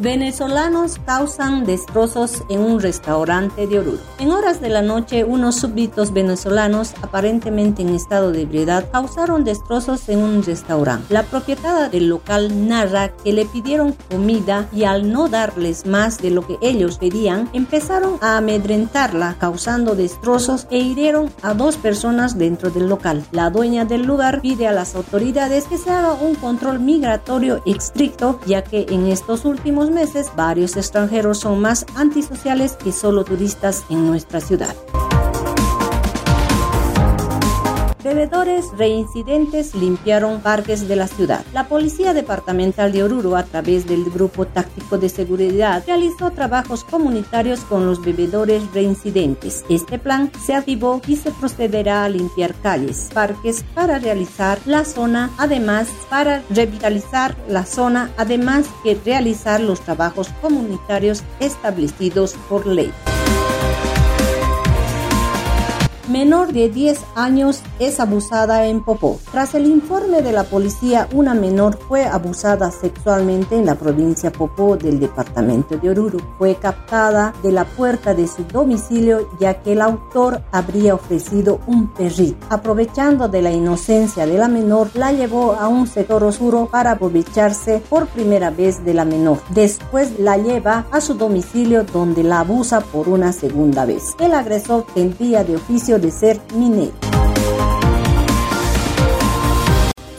Venezolanos causan destrozos en un restaurante de Oruro. En horas de la noche, unos súbditos venezolanos, aparentemente en estado de ebriedad, causaron destrozos en un restaurante. La propietaria del local narra que le pidieron comida y al no darles más de lo que ellos pedían, empezaron a amedrentarla, causando destrozos e hirieron a dos personas dentro del local. La dueña del lugar pide a las autoridades que se haga un control migratorio estricto, ya que en estos últimos meses, varios extranjeros son más antisociales que solo turistas en nuestra ciudad. Bebedores reincidentes limpiaron parques de la ciudad. La Policía Departamental de Oruro, a través del Grupo Táctico de Seguridad, realizó trabajos comunitarios con los bebedores reincidentes. Este plan se activó y se procederá a limpiar calles, parques para realizar la zona, además para revitalizar la zona, además que realizar los trabajos comunitarios establecidos por ley menor de 10 años es abusada en Popó. Tras el informe de la policía, una menor fue abusada sexualmente en la provincia Popó del departamento de Oruro. Fue captada de la puerta de su domicilio ya que el autor habría ofrecido un perrito. Aprovechando de la inocencia de la menor, la llevó a un sector oscuro para aprovecharse por primera vez de la menor. Después la lleva a su domicilio donde la abusa por una segunda vez. El agresor tendría de oficio de ser minero.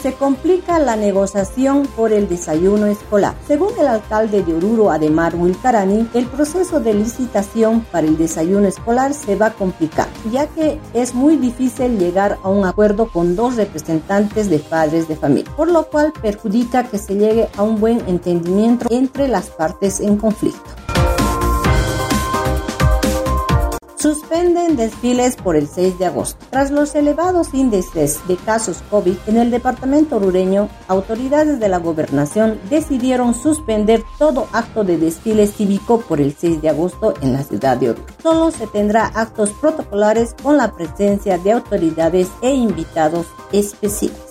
se complica la negociación por el desayuno escolar. Según el alcalde de Oruro, Ademar Wilcarani, el proceso de licitación para el desayuno escolar se va a complicar, ya que es muy difícil llegar a un acuerdo con dos representantes de padres de familia, por lo cual perjudica que se llegue a un buen entendimiento entre las partes en conflicto. Suspenden desfiles por el 6 de agosto. Tras los elevados índices de casos COVID en el departamento rureño, autoridades de la gobernación decidieron suspender todo acto de desfile cívico por el 6 de agosto en la ciudad de Oruro. Solo se tendrá actos protocolares con la presencia de autoridades e invitados especiales.